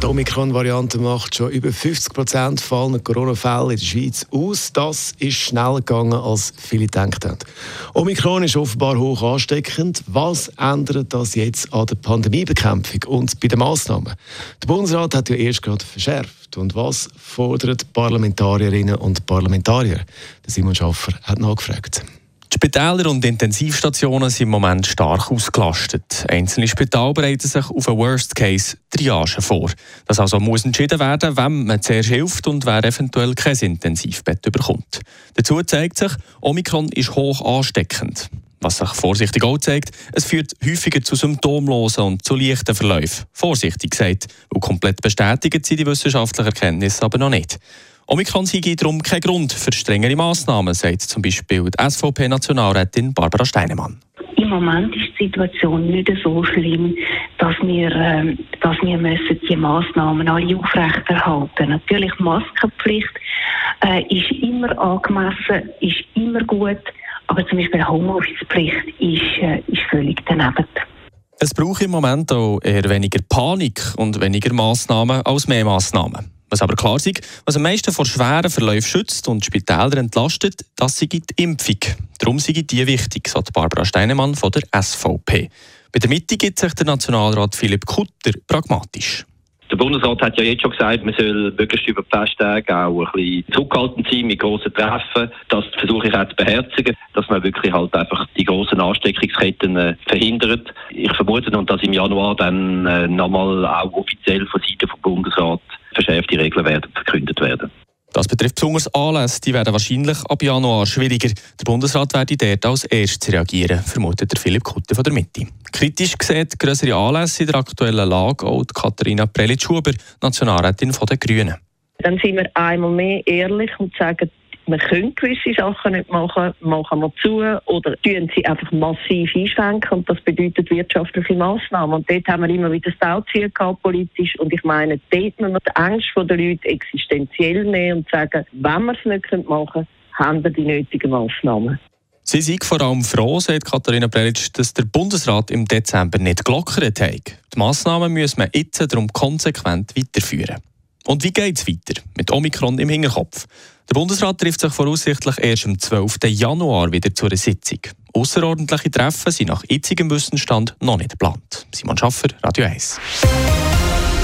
Die Omikron-Variante macht schon über 50 Prozent aller Corona-Fälle in der Schweiz aus. Das ist schneller gegangen, als viele gedacht haben. Omikron ist offenbar hoch ansteckend. Was ändert das jetzt an der Pandemiebekämpfung und bei den Massnahmen? Der Bundesrat hat ja erst gerade verschärft. Und was fordern Parlamentarierinnen und Parlamentarier? Simon Schaffer hat nachgefragt. Spitäler und Intensivstationen sind im Moment stark ausgelastet. Einzelne Spitäler bereiten sich auf eine Worst-Case-Triage vor. Das also muss entschieden werden, wem man zuerst hilft und wer eventuell kein Intensivbett bekommt. Dazu zeigt sich, Omikron ist hoch ansteckend. Was sich vorsichtig auch zeigt, es führt häufiger zu symptomlosen und zu leichten Verläufen. Vorsichtig gesagt, weil komplett bestätigt sind die wissenschaftlichen Erkenntnisse aber noch nicht. Omikron sei darum kein Grund für strengere Massnahmen, sagt zum Beispiel die SVP-Nationalrätin Barbara Steinemann. Im Moment ist die Situation nicht so schlimm, dass wir, äh, dass wir müssen die Massnahmen alle aufrechterhalten. Natürlich Maskenpflicht äh, ist immer angemessen, ist immer gut, aber zum Beispiel Homeoffice-Pflicht ist, äh, ist völlig daneben. Es braucht im Moment auch eher weniger Panik und weniger Massnahmen als mehr Massnahmen. Was aber klar ist, was am meisten vor schweren Verläufen schützt und Spitäler entlastet, das sei die Impfung. Darum sei die wichtig, sagt Barbara Steinemann von der SVP. Bei der Mitte gibt sich der Nationalrat Philipp Kutter pragmatisch. Der Bundesrat hat ja jetzt schon gesagt, man soll wirklich über die Festtage auch ein bisschen zurückhaltend sein mit grossen Treffen. Das versuche ich auch zu beherzigen, dass man wirklich halt einfach die grossen Ansteckungsketten äh, verhindert. Ich vermute, und dass im Januar dann äh, nochmal auch offiziell von Seiten vom Bundesrat verschärfte Regeln werden verkündet werden. Das betrifft besonders Anlässe, die werden wahrscheinlich ab Januar schwieriger. Der Bundesrat werde dort als erstes reagieren, vermutet der Philipp Kutte von der Mitte. Kritisch sieht größere Anlässe in der aktuellen Lage auch Katharina Prelitsch-Huber, Nationalrätin der Grünen. Dann sind wir einmal mehr ehrlich und sagen, wir können gewisse Sachen nicht machen, machen wir zu oder tun sie einfach massiv einschränken und das bedeutet wirtschaftliche Massnahmen. Und dort haben wir immer wieder das Tauziehen gehabt, politisch und ich meine, dort müssen wir die Ängste der Leute existenziell nehmen und sagen, wenn wir es nicht machen können, haben wir die nötigen Massnahmen. Sie sind vor allem froh, sagt Katharina Prelitsch, dass der Bundesrat im Dezember nicht gelockert hat. Die Massnahmen müssen wir jetzt darum konsequent weiterführen. Und wie geht es weiter? Mit Omikron im Hinterkopf. Der Bundesrat trifft sich voraussichtlich erst am 12. Januar wieder zu einer Sitzung. Außerordentliche Treffen sind nach jetzigem Wissensstand noch nicht geplant. Simon Schaffer, Radio 1.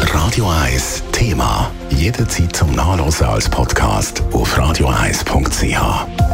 Radio 1 Thema. Jederzeit zum Nachlesen als Podcast auf radio1.ch.